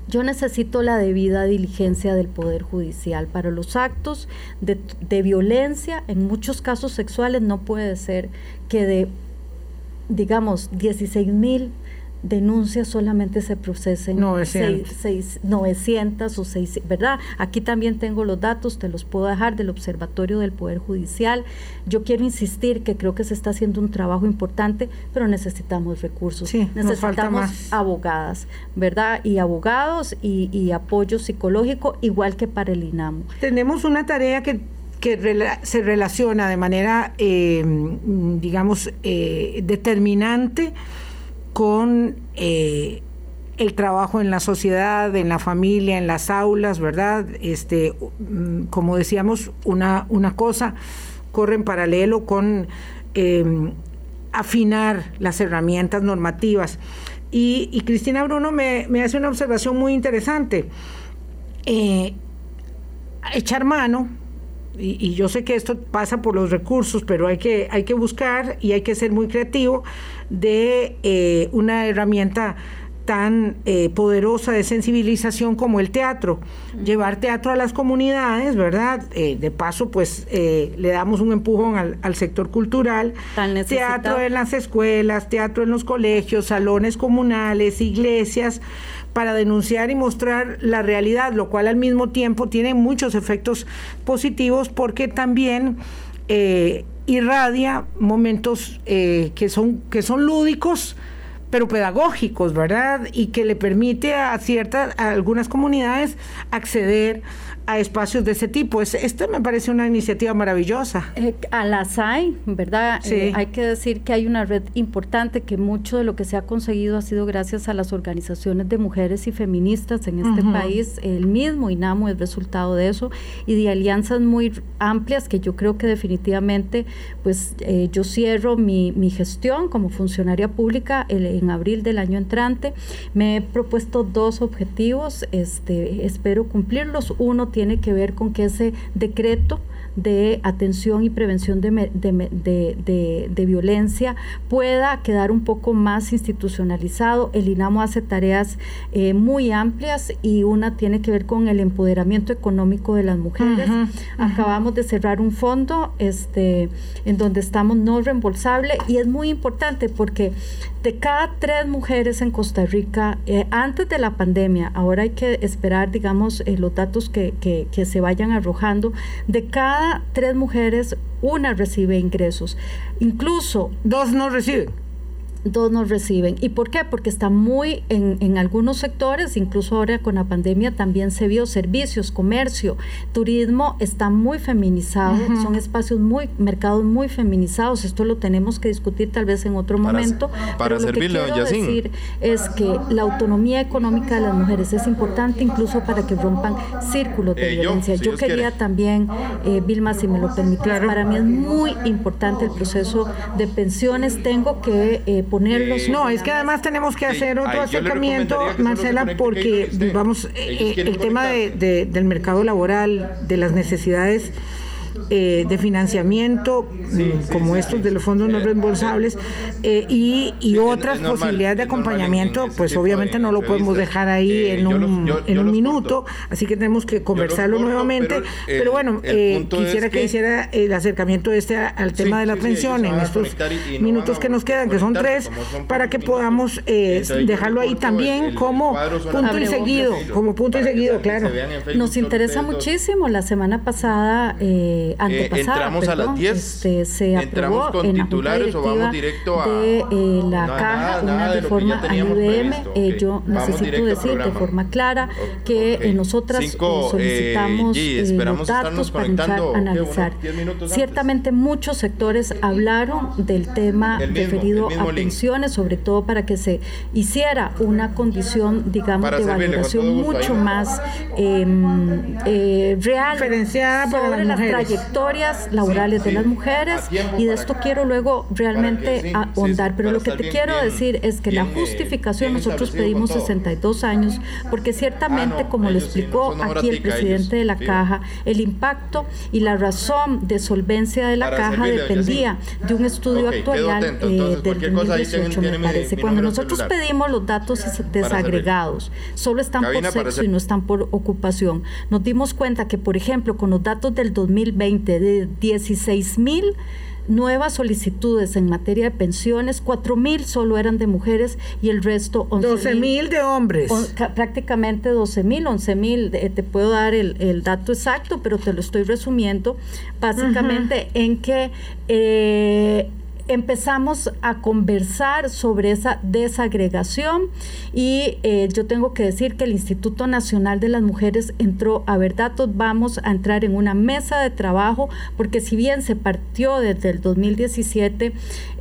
Speaker 3: yo necesito la debida diligencia del Poder Judicial. Para los actos de, de, violencia, en muchos casos sexuales, no puede ser que de digamos, 16 mil denuncias solamente se procesen 900. 900 o 600, ¿verdad? Aquí también tengo los datos, te los puedo dejar del Observatorio del Poder Judicial. Yo quiero insistir que creo que se está haciendo un trabajo importante, pero necesitamos recursos, necesitamos abogadas, ¿verdad? Y abogados y, apoyo psicológico, igual que para el INAMO.
Speaker 2: Tenemos una tarea que que se relaciona de manera, eh, digamos, eh, determinante con eh, el trabajo en la sociedad, en la familia, en las aulas, ¿verdad? Este, mm, como decíamos, una, una cosa corre en paralelo con afinar las herramientas normativas. Y, Cristina Bruno me, me, hace una observación muy interesante. echar mano y, yo sé que esto pasa por los recursos, pero hay que, hay que buscar y hay que ser muy creativo de eh, una herramienta tan eh, poderosa de sensibilización como el teatro. Llevar teatro a las comunidades, ¿verdad? Eh, de paso, pues le damos un empujón al, al sector cultural. Teatro en las escuelas, teatro en los colegios, salones comunales, iglesias para denunciar y mostrar la realidad, lo cual al mismo tiempo tiene muchos efectos positivos porque también eh, irradia momentos eh, que, son, que son lúdicos, pero pedagógicos, ¿verdad? Y que le permite a ciertas, a algunas comunidades acceder a espacios de ese tipo. Es, esto me parece una iniciativa maravillosa.
Speaker 3: Eh, a las hay, ¿verdad? Eh, hay que decir que hay una red importante, que mucho de lo que se ha conseguido ha sido gracias a las organizaciones de mujeres y feministas en este país. El mismo INAMO es resultado de eso y de alianzas muy amplias que yo creo que definitivamente, pues eh, yo cierro mi, mi, gestión como funcionaria pública en abril del año entrante. Me he propuesto dos objetivos, este, espero cumplirlos. Uno tiene que ver con que ese decreto de atención y prevención de, de, violencia pueda quedar un poco más institucionalizado. El INAMO hace tareas eh, muy amplias y una tiene que ver con el empoderamiento económico de las mujeres. Acabamos de cerrar un fondo este, en donde estamos no reembolsable y es muy importante porque de cada tres mujeres en Costa Rica, eh, antes de la pandemia, ahora hay que esperar, digamos, eh, los datos que, que, que se vayan arrojando, de cada tres mujeres, una recibe ingresos. Incluso...
Speaker 2: Dos no reciben
Speaker 3: dos nos reciben. ¿Y por qué? Porque está muy en, en, algunos sectores, incluso ahora con la pandemia también se vio servicios, comercio, turismo, está muy feminizado, son espacios muy, mercados muy feminizados. Esto lo tenemos que discutir tal vez en otro momento.
Speaker 4: Para
Speaker 3: pero
Speaker 4: servirle,
Speaker 3: lo que quiero decir es que la autonomía económica de las mujeres es importante incluso para que rompan círculos de eh, violencia. Yo, quería también, eh, Vilma, si me lo permite, para mí es muy importante el proceso de pensiones. Tengo que eh,
Speaker 2: no, es que además tenemos que hacer otro acercamiento, Marcela, porque vamos, eh, el tema de, del mercado laboral, de las necesidades eh, de financiamiento, como estos de los fondos no reembolsables, eh, y, y otras posibilidades de acompañamiento, pues obviamente no lo podemos dejar ahí eh, en un, en un minuto, así que tenemos que conversarlo nuevamente. Pero, bueno, quisiera que, hiciera el acercamiento este al tema de la pensión en estos minutos que nos quedan, que son tres, para que podamos dejarlo ahí también como punto y seguido, como punto y seguido, claro.
Speaker 3: Nos interesa muchísimo. La semana pasada eh,
Speaker 4: eh, entramos a las 10.
Speaker 3: Este, se entramos con titulares o vamos directo a de, eh, la caja, una reforma al IBM. Eh, yo necesito decir de forma clara que nosotras solicitamos los datos para entrar a analizar. Ciertamente muchos sectores hablaron del tema referido a pensiones, sobre todo para que se hiciera una condición, digamos, de valoración mucho más em, real
Speaker 2: diferenciada sobre las
Speaker 3: trayectorias laborales de las mujeres y de esto quiero luego realmente ahondar. Pero lo que te quiero decir es que la justificación, nosotros pedimos 62 años, porque ciertamente, ah, como lo explicó aquí el presidente de la Caja, el impacto y la razón de solvencia de la Caja dependía de un estudio actual eh, del 2018, me parece. Cuando nosotros pedimos los datos desagregados, solo están por sexo y no están por ocupación, nos dimos cuenta que, por ejemplo, con los datos del 2020, de 16 mil nuevas solicitudes en materia de pensiones, 4 mil solo eran de mujeres y el resto
Speaker 2: 11 12 mil de hombres.
Speaker 3: prácticamente 12 mil, 11 mil. te puedo dar el, dato exacto, pero te lo estoy resumiendo básicamente en que eh, empezamos a conversar sobre esa desagregación y eh, yo tengo que decir que el Instituto Nacional de las Mujeres entró a ver datos, vamos a entrar en una mesa de trabajo porque si bien se partió desde el 2017,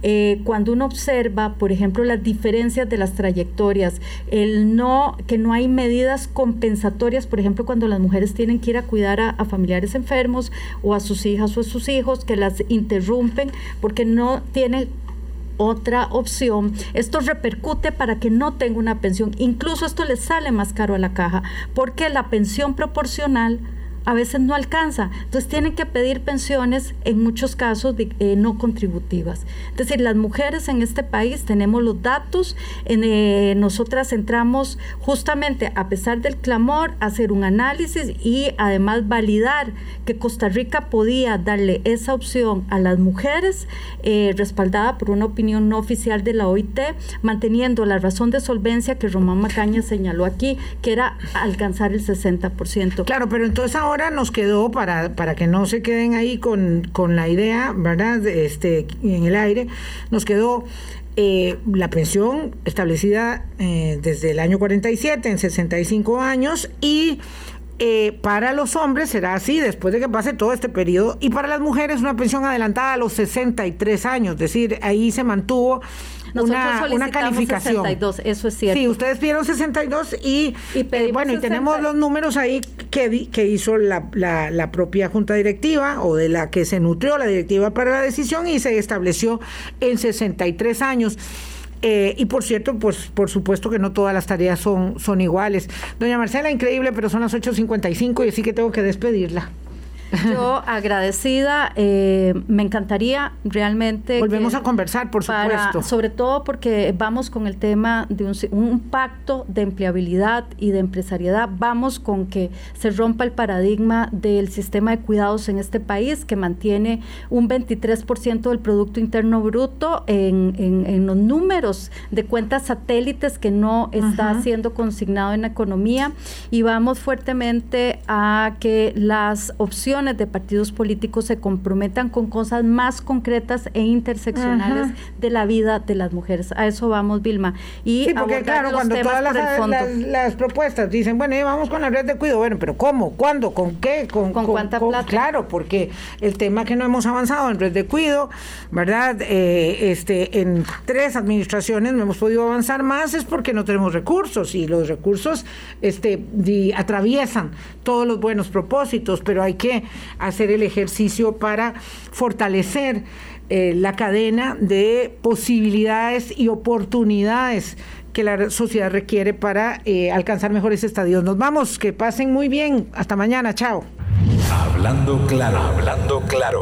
Speaker 3: eh, cuando uno observa, por ejemplo, las diferencias de las trayectorias, el no, que no hay medidas compensatorias, por ejemplo, cuando las mujeres tienen que ir a cuidar a, a familiares enfermos o a sus hijas o a sus hijos, que las interrumpen porque no tiene otra opción. Esto repercute para que no tenga una pensión. Incluso esto le sale más caro a la caja porque la pensión proporcional a veces no alcanza. Entonces tienen que pedir pensiones en muchos casos eh, no contributivas. Es decir, las mujeres en este país tenemos los datos, en, eh, nosotras entramos justamente a pesar del clamor a hacer un análisis y además validar que Costa Rica podía darle esa opción a las mujeres eh, respaldada por una opinión no oficial de la OIT, manteniendo la razón de solvencia que Román Macaña señaló aquí, que era alcanzar el 60%.
Speaker 2: Claro, pero entonces ahora ahora nos quedó, para, para que no se queden ahí con, la idea, ¿verdad? Este, en el aire, nos quedó eh, la pensión establecida eh, desde el año 47 en 65 años y eh, para los hombres será así después de que pase todo este periodo y para las mujeres una pensión adelantada a los 63 años, es decir, ahí se mantuvo una, una calificación.
Speaker 3: 62, eso es cierto.
Speaker 2: Sí, ustedes pidieron 62 y, y eh, bueno, y tenemos los números ahí que, que hizo la, la, propia Junta Directiva o de la que se nutrió la directiva para la decisión y se estableció en 63 años. Eh, y por cierto, pues por supuesto que no todas las tareas son, son iguales. Doña Marcela, increíble, pero son las 8.55 y así que tengo que despedirla.
Speaker 3: Yo agradecida, eh, me encantaría realmente...
Speaker 2: Volvemos a conversar, por supuesto.
Speaker 3: sobre todo porque vamos con el tema de un, un pacto de empleabilidad y de empresariedad, vamos con que se rompa el paradigma del sistema de cuidados en este país que mantiene un 23% del Producto Interno Bruto en, en, los números de cuentas satélites que no está siendo consignado en la economía. Y vamos fuertemente a que las opciones de partidos políticos se comprometan con cosas más concretas e interseccionales de la vida de las mujeres. A eso vamos, Vilma.
Speaker 2: Y sí, porque claro, cuando todas las, propuestas dicen, bueno, vamos con la red de cuidado, bueno, pero ¿cómo? ¿Cuándo? ¿Con qué?
Speaker 3: ¿Con, cuánta plata?
Speaker 2: Claro, porque el tema que no hemos avanzado en red de cuido, ¿verdad? Eh, este, en tres administraciones no hemos podido avanzar más es porque no tenemos recursos y los recursos este, atraviesan todos los buenos propósitos, pero hay que hacer el ejercicio para fortalecer eh, la cadena de posibilidades y oportunidades que la sociedad requiere para eh, alcanzar mejores estadios. Nos vamos, que pasen muy bien. Hasta mañana, chao.
Speaker 1: Hablando claro, hablando claro.